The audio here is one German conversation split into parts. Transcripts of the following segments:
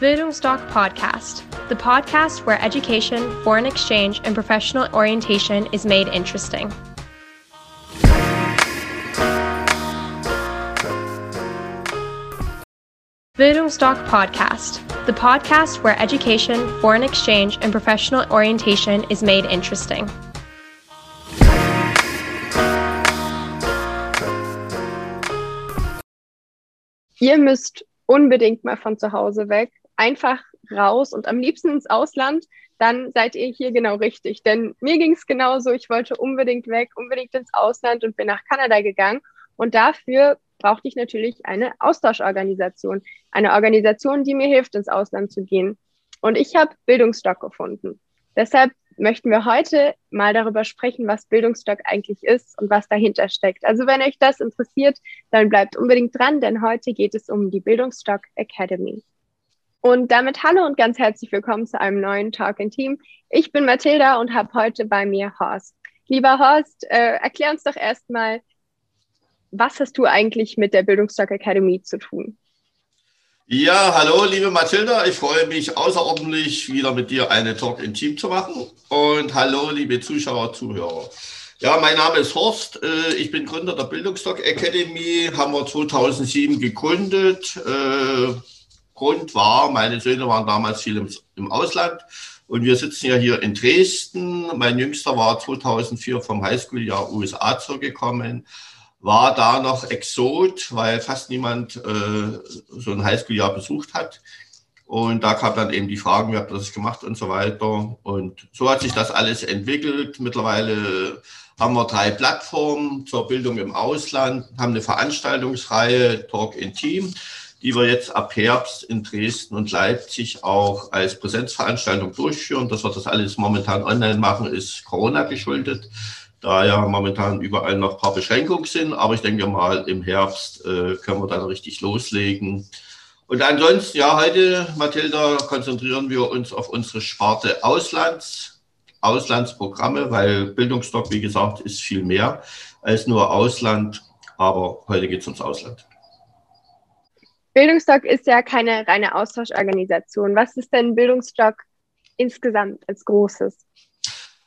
Bildungsdoc Podcast, the podcast where education, foreign exchange, and professional orientation is made interesting. Bildungsdoc Podcast, the podcast where education, foreign exchange, and professional orientation is made interesting. Ihr müsst unbedingt mal von zu Hause weg, einfach raus und am liebsten ins Ausland, dann seid ihr hier genau richtig. Denn mir ging es genauso. Ich wollte unbedingt weg, unbedingt ins Ausland und bin nach Kanada gegangen. Und dafür brauchte ich natürlich eine Austauschorganisation. Eine Organisation, die mir hilft, ins Ausland zu gehen. Und ich habe Bildungsstock gefunden. Deshalb möchten wir heute mal darüber sprechen, was Bildungsstock eigentlich ist und was dahinter steckt. Also wenn euch das interessiert, dann bleibt unbedingt dran, denn heute geht es um die Bildungsstock Academy. Und damit hallo und ganz herzlich willkommen zu einem neuen Talk in Team. Ich bin Mathilda und habe heute bei mir Horst. Lieber Horst, äh, erklär uns doch erstmal, was hast du eigentlich mit der Bildungsstock Academy zu tun? Ja, hallo, liebe Mathilda. Ich freue mich außerordentlich, wieder mit dir eine Talk in Team zu machen. Und hallo, liebe Zuschauer, Zuhörer. Ja, mein Name ist Horst. Äh, ich bin Gründer der Bildungsstock Academy. Haben wir 2007 gegründet. Grund war, meine Söhne waren damals viel im, im Ausland. Und wir sitzen ja hier in Dresden. Mein Jüngster war 2004 vom Highschool-Jahr USA zurückgekommen war da noch Exot, weil fast niemand äh, so ein Highschool-Jahr besucht hat. Und da kam dann eben die Fragen, wie habt ihr das gemacht und so weiter. Und so hat sich das alles entwickelt. Mittlerweile haben wir drei Plattformen zur Bildung im Ausland, haben eine Veranstaltungsreihe Talk in Team, die wir jetzt ab Herbst in Dresden und Leipzig auch als Präsenzveranstaltung durchführen. Dass wir das alles momentan online machen, ist Corona geschuldet da ja momentan überall noch ein paar Beschränkungen sind. Aber ich denke mal, im Herbst äh, können wir dann richtig loslegen. Und ansonsten, ja, heute, Mathilda, konzentrieren wir uns auf unsere Sparte Auslands, Auslandsprogramme, weil Bildungsstock, wie gesagt, ist viel mehr als nur Ausland. Aber heute geht es ums Ausland. Bildungsstock ist ja keine reine Austauschorganisation. Was ist denn Bildungsstock insgesamt als Großes?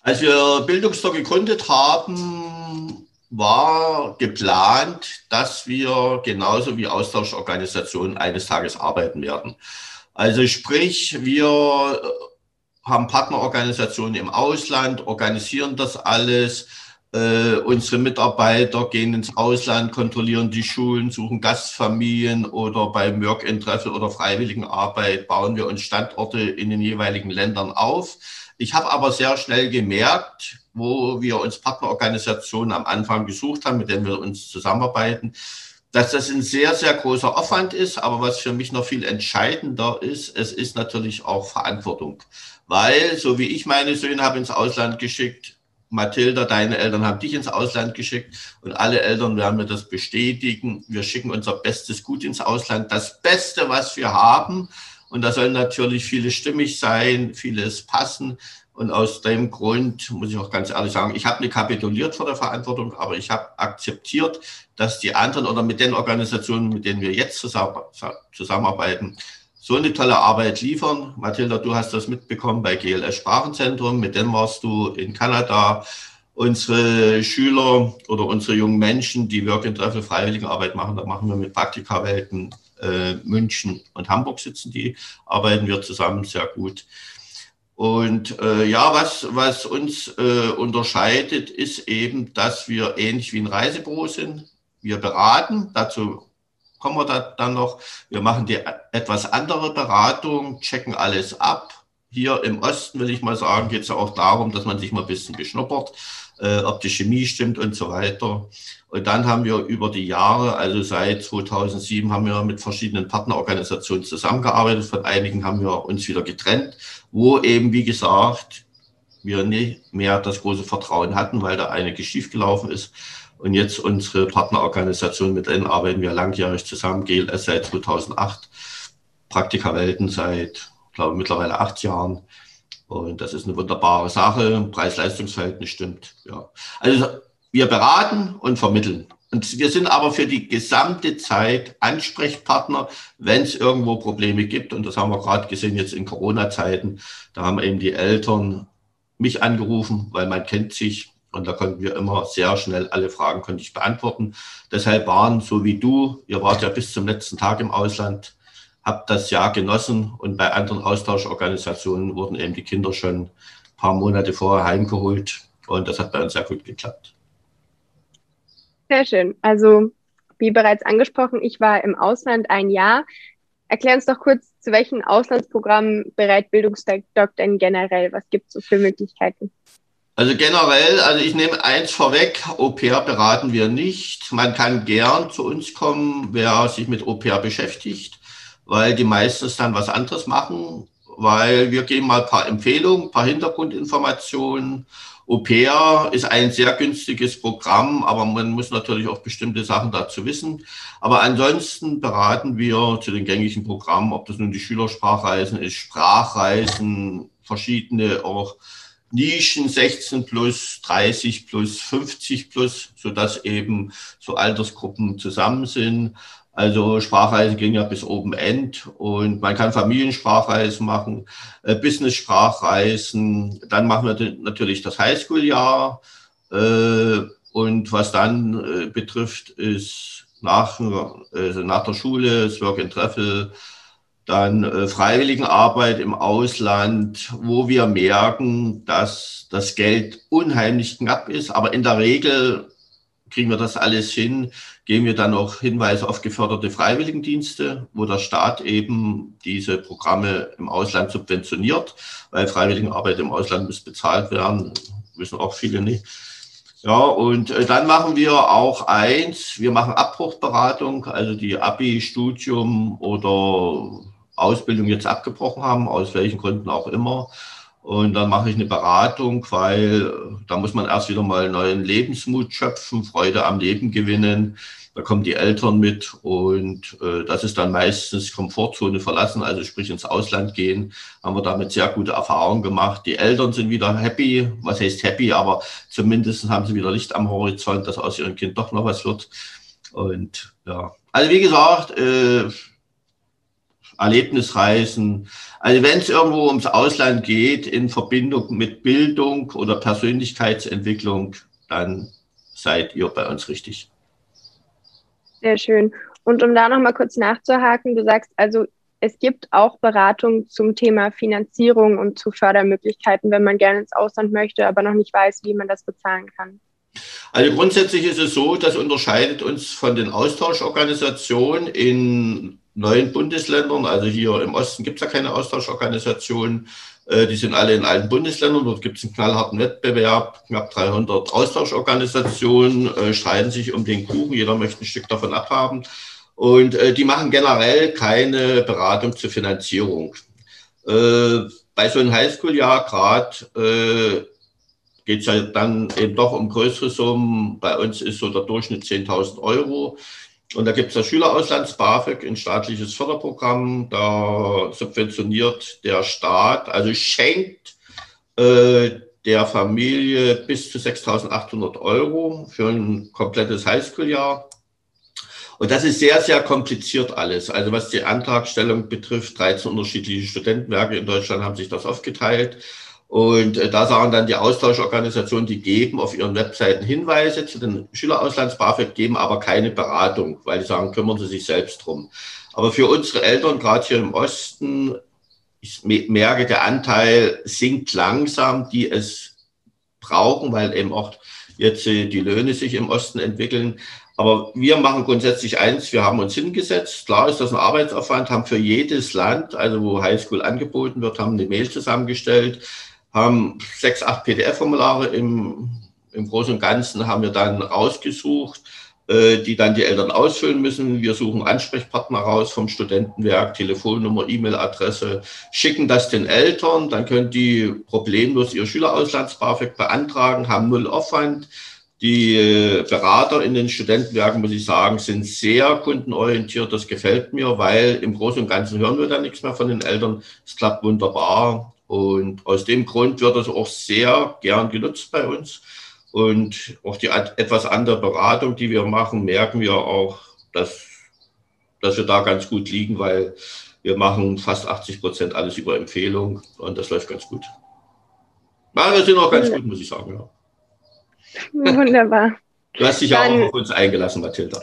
Als wir Bildungsstock gegründet haben, war geplant, dass wir genauso wie Austauschorganisationen eines Tages arbeiten werden. Also sprich, wir haben Partnerorganisationen im Ausland, organisieren das alles. Äh, unsere Mitarbeiter gehen ins Ausland, kontrollieren die Schulen, suchen Gastfamilien oder beim Work-in-Treffel oder Freiwilligenarbeit bauen wir uns Standorte in den jeweiligen Ländern auf. Ich habe aber sehr schnell gemerkt, wo wir uns Partnerorganisationen am Anfang gesucht haben, mit denen wir uns zusammenarbeiten, dass das ein sehr, sehr großer Aufwand ist. Aber was für mich noch viel entscheidender ist, es ist natürlich auch Verantwortung. Weil, so wie ich meine Söhne habe ins Ausland geschickt, Mathilda, deine Eltern haben dich ins Ausland geschickt und alle Eltern werden mir das bestätigen. Wir schicken unser bestes Gut ins Ausland, das Beste, was wir haben. Und da soll natürlich vieles stimmig sein, vieles passen. Und aus dem Grund muss ich auch ganz ehrlich sagen, ich habe nicht kapituliert vor der Verantwortung, aber ich habe akzeptiert, dass die anderen oder mit den Organisationen, mit denen wir jetzt zusammenarbeiten, so eine tolle Arbeit liefern. Mathilda, du hast das mitbekommen bei GLS Sprachenzentrum, mit dem warst du in Kanada. Unsere Schüler oder unsere jungen Menschen, die Work and Travel Freiwilligenarbeit machen, da machen wir mit Praktikawelten äh, München und Hamburg sitzen die, arbeiten wir zusammen sehr gut. Und äh, ja, was, was uns äh, unterscheidet, ist eben, dass wir ähnlich wie ein Reisebüro sind. Wir beraten, dazu kommen wir da, dann noch. Wir machen die etwas andere Beratung, checken alles ab. Hier im Osten, will ich mal sagen, geht es ja auch darum, dass man sich mal ein bisschen beschnuppert, äh, ob die Chemie stimmt und so weiter. Und dann haben wir über die Jahre, also seit 2007, haben wir mit verschiedenen Partnerorganisationen zusammengearbeitet. Von einigen haben wir uns wieder getrennt, wo eben, wie gesagt, wir nicht mehr das große Vertrauen hatten, weil da einiges schiefgelaufen ist. Und jetzt unsere Partnerorganisation, mit denen arbeiten wir langjährig zusammen, GLS seit 2008, Praktika Welten seit, glaube ich, mittlerweile acht Jahren. Und das ist eine wunderbare Sache. Preis-Leistungs-Verhältnis stimmt. Ja. Also wir beraten und vermitteln. Und wir sind aber für die gesamte Zeit Ansprechpartner, wenn es irgendwo Probleme gibt. Und das haben wir gerade gesehen jetzt in Corona-Zeiten. Da haben eben die Eltern mich angerufen, weil man kennt sich. Und da konnten wir immer sehr schnell alle Fragen konnte ich beantworten. Deshalb waren so wie du, ihr wart ja bis zum letzten Tag im Ausland, habt das Jahr genossen und bei anderen Austauschorganisationen wurden eben die Kinder schon ein paar Monate vorher heimgeholt und das hat bei uns sehr gut geklappt. Sehr schön. Also wie bereits angesprochen, ich war im Ausland ein Jahr. Erklär uns doch kurz, zu welchen Auslandsprogrammen bereit denn generell? Was gibt es so für Möglichkeiten? Also generell, also ich nehme eins vorweg, Au-pair beraten wir nicht. Man kann gern zu uns kommen, wer sich mit Au-pair beschäftigt, weil die meistens dann was anderes machen, weil wir geben mal ein paar Empfehlungen, ein paar Hintergrundinformationen Au-pair ist ein sehr günstiges Programm, aber man muss natürlich auch bestimmte Sachen dazu wissen. Aber ansonsten beraten wir zu den gängigen Programmen, ob das nun die Schülersprachreisen ist, Sprachreisen, verschiedene auch Nischen 16 plus, 30 plus, 50 plus, so dass eben so Altersgruppen zusammen sind. Also Sprachreisen gehen ja bis Open End und man kann Familiensprachreisen machen, äh, Business-Sprachreisen. Dann machen wir natürlich das Highschool-Jahr. Äh, und was dann äh, betrifft, ist nach, äh, nach der Schule, das Work and Travel, dann äh, Freiwilligenarbeit im Ausland, wo wir merken, dass das Geld unheimlich knapp ist. Aber in der Regel kriegen wir das alles hin, geben wir dann auch Hinweise auf geförderte Freiwilligendienste, wo der Staat eben diese Programme im Ausland subventioniert, weil Freiwilligenarbeit im Ausland muss bezahlt werden, wissen auch viele nicht. Ja, und äh, dann machen wir auch eins, wir machen Abbruchberatung, also die Abi, Studium oder Ausbildung jetzt abgebrochen haben, aus welchen Gründen auch immer und dann mache ich eine Beratung, weil da muss man erst wieder mal neuen Lebensmut schöpfen, Freude am Leben gewinnen. Da kommen die Eltern mit und äh, das ist dann meistens Komfortzone verlassen, also sprich ins Ausland gehen. Haben wir damit sehr gute Erfahrungen gemacht. Die Eltern sind wieder happy, was heißt happy, aber zumindest haben sie wieder Licht am Horizont, dass aus ihrem Kind doch noch was wird. Und ja, also wie gesagt, äh, Erlebnisreisen. Also wenn es irgendwo ums Ausland geht, in Verbindung mit Bildung oder Persönlichkeitsentwicklung, dann seid ihr bei uns richtig. Sehr schön. Und um da nochmal kurz nachzuhaken, du sagst also, es gibt auch Beratung zum Thema Finanzierung und zu Fördermöglichkeiten, wenn man gerne ins Ausland möchte, aber noch nicht weiß, wie man das bezahlen kann. Also grundsätzlich ist es so, das unterscheidet uns von den Austauschorganisationen in neuen Bundesländern. Also hier im Osten gibt es ja keine Austauschorganisationen. Äh, die sind alle in allen Bundesländern. Dort gibt es einen knallharten Wettbewerb. Knapp 300 Austauschorganisationen äh, streiten sich um den Kuchen. Jeder möchte ein Stück davon abhaben. Und äh, die machen generell keine Beratung zur Finanzierung. bei so einem Highschool-Jahr gerade geht es ja dann eben doch um größere Summen. Bei uns ist so der Durchschnitt 10.000 Euro. Und da gibt es das Schülerauslands BAföG, ein staatliches Förderprogramm. Da subventioniert der Staat, also schenkt äh, der Familie bis zu 6.800 Euro für ein komplettes Highschool-Jahr. Und das ist sehr, sehr kompliziert alles. Also was die Antragstellung betrifft, 13 unterschiedliche Studentenwerke in Deutschland haben sich das aufgeteilt. Und äh, da sagen dann die Austauschorganisationen, die geben auf ihren Webseiten Hinweise zu den Schülerauslands-BAföG, geben aber keine Beratung, weil die sagen, kümmern Sie sich selbst drum. Aber für unsere Eltern, gerade hier im Osten, ich merke, der Anteil sinkt langsam, die es brauchen, weil eben auch jetzt äh, die Löhne sich im Osten entwickeln. Aber wir machen grundsätzlich eins, wir haben uns hingesetzt. Klar ist das ein Arbeitsaufwand, haben für jedes Land, also wo Highschool angeboten wird, haben eine Mail zusammengestellt haben sechs, acht PDF-Formulare im, im Großen und Ganzen haben wir dann rausgesucht, äh, die dann die Eltern ausfüllen müssen. Wir suchen Ansprechpartner raus vom Studentenwerk, Telefonnummer, E-Mail-Adresse, schicken das den Eltern, dann können die problemlos ihr Schülerauslands-BAföG beantragen, haben null Aufwand. Die äh, Berater in den Studentenwerken, muss ich sagen, sind sehr kundenorientiert. Das gefällt mir, weil im Großen und Ganzen hören wir da nichts mehr von den Eltern. Es klappt wunderbar. Und aus dem Grund wird das auch sehr gern genutzt bei uns. Und auch die etwas andere Beratung, die wir machen, merken wir auch, dass, dass wir da ganz gut liegen, weil wir machen fast 80 Prozent alles über Empfehlung und das läuft ganz gut. Ja, wir sind auch ganz gut, muss ich sagen. Ja. Wunderbar. Du hast dich ja auch auf uns eingelassen, Mathilda.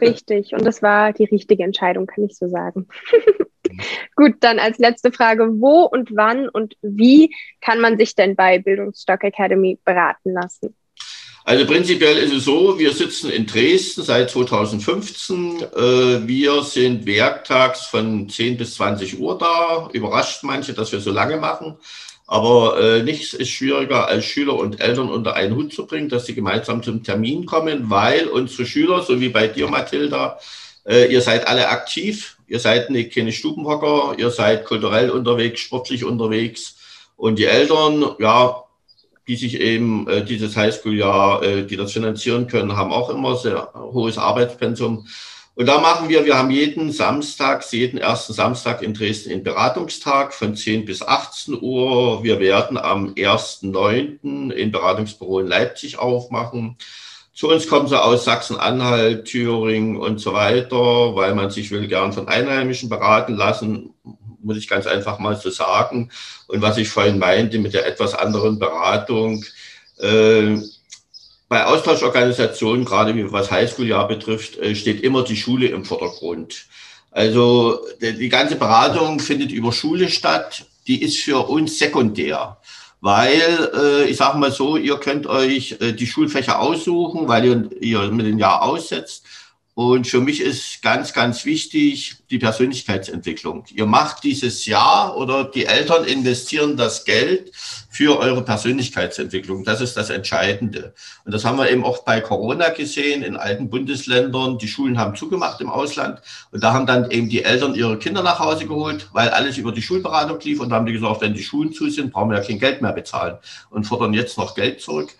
Richtig, und das war die richtige Entscheidung, kann ich so sagen. Gut, dann als letzte Frage, wo und wann und wie kann man sich denn bei Bildungsstock Academy beraten lassen? Also prinzipiell ist es so, wir sitzen in Dresden seit 2015. Äh, wir sind werktags von 10 bis 20 Uhr da. Überrascht manche, dass wir so lange machen. Aber äh, nichts ist schwieriger, als Schüler und Eltern unter einen Hut zu bringen, dass sie gemeinsam zum Termin kommen, weil unsere Schüler, so wie bei dir, Mathilda, äh, ihr seid alle aktiv, ihr seid nicht keine Stubenhocker, ihr seid kulturell unterwegs, sportlich unterwegs. Und die Eltern, ja, die sich eben äh, dieses Highschool-Jahr, äh, die das finanzieren können, haben auch immer sehr hohes Arbeitspensum. Und da machen wir, wir haben jeden Samstag, jeden ersten Samstag in Dresden einen Beratungstag von 10 bis 18 Uhr. Wir werden am 1.9. ein Beratungsbüro in Leipzig aufmachen. Zu uns kommen sie aus Sachsen-Anhalt, Thüringen und so weiter, weil man sich will gern von Einheimischen beraten lassen, muss ich ganz einfach mal so sagen. Und was ich vorhin meinte mit der etwas anderen Beratung, äh, bei Austauschorganisationen, gerade wie was Highschool-Jahr betrifft, äh, steht immer die Schule im Vordergrund. Also die ganze Beratung findet über Schule statt. Die ist für uns sekundär, weil äh, ich sage mal so, ihr könnt euch äh, die Schulfächer aussuchen, weil ihr, ihr mit dem Jahr aussetzt. Und für mich ist ganz, ganz wichtig die Persönlichkeitsentwicklung. Ihr macht dieses Jahr oder die Eltern investieren das Geld für eure Persönlichkeitsentwicklung. Das ist das Entscheidende. Und das haben wir eben auch bei Corona gesehen in alten Bundesländern. Die Schulen haben zugemacht im Ausland. Und da haben dann eben die Eltern ihre Kinder nach Hause geholt, weil alles über die Schulberatung lief. Und da haben die gesagt, wenn die Schulen zu sind, brauchen wir ja kein Geld mehr bezahlen und fordern jetzt noch Geld zurück.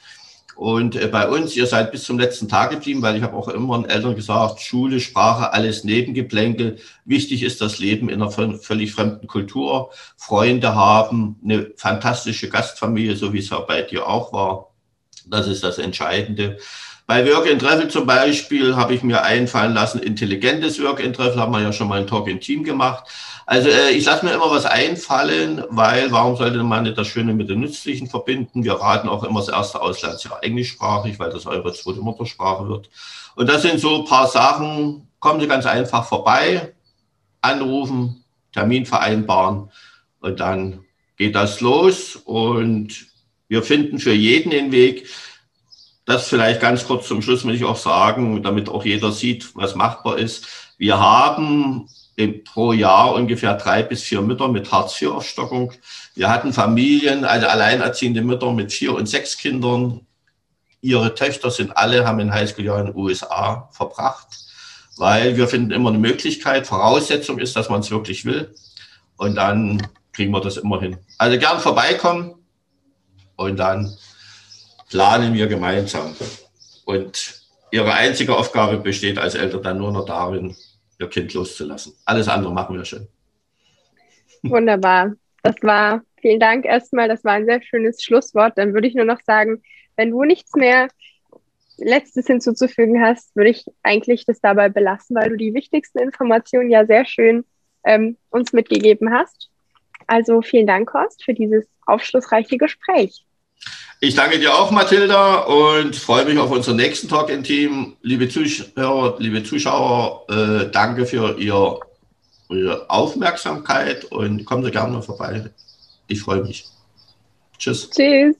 Und äh, bei uns, ihr seid bis zum letzten Tag geblieben, weil ich habe auch immer den Eltern gesagt, Schule, Sprache, alles Nebengeplänkel. Wichtig ist das Leben in einer völlig fremden Kultur, Freunde haben, eine fantastische Gastfamilie, so wie es ja bei dir auch war. Das ist das Entscheidende. Bei Work and Travel zum Beispiel habe ich mir einfallen lassen, intelligentes Work and Travel haben wir ja schon mal ein Talk in Team gemacht. Also äh, ich lasse mir immer was einfallen, weil warum sollte man nicht das Schöne mit dem Nützlichen verbinden? Wir raten auch immer das erste Auslandsjahr englischsprachig, weil das eure zweite Muttersprache wird. Und das sind so ein paar Sachen, kommen Sie ganz einfach vorbei, anrufen, Termin vereinbaren und dann geht das los und wir finden für jeden den Weg. Das vielleicht ganz kurz zum Schluss will ich auch sagen, damit auch jeder sieht, was machbar ist. Wir haben pro Jahr ungefähr drei bis vier Mütter mit Hartz-IV-Aufstockung. Wir hatten Familien, also alleinerziehende Mütter mit vier und sechs Kindern. Ihre Töchter sind alle, haben ein Highschool-Jahr in den USA verbracht, weil wir finden immer eine Möglichkeit. Voraussetzung ist, dass man es wirklich will. Und dann kriegen wir das immer hin. Also gern vorbeikommen und dann planen wir gemeinsam. Und ihre einzige Aufgabe besteht als Eltern dann nur noch darin, ihr Kind loszulassen. Alles andere machen wir schon. Wunderbar. Das war, vielen Dank erstmal. Das war ein sehr schönes Schlusswort. Dann würde ich nur noch sagen, wenn du nichts mehr Letztes hinzuzufügen hast, würde ich eigentlich das dabei belassen, weil du die wichtigsten Informationen ja sehr schön ähm, uns mitgegeben hast. Also vielen Dank, Horst, für dieses aufschlussreiche Gespräch. Ich danke dir auch, Mathilda, und freue mich auf unseren nächsten Talk in Team. Liebe Zuschauer, liebe Zuschauer, äh, danke für ihr, Ihre Aufmerksamkeit und kommen Sie gerne vorbei. Ich freue mich. Tschüss. Tschüss.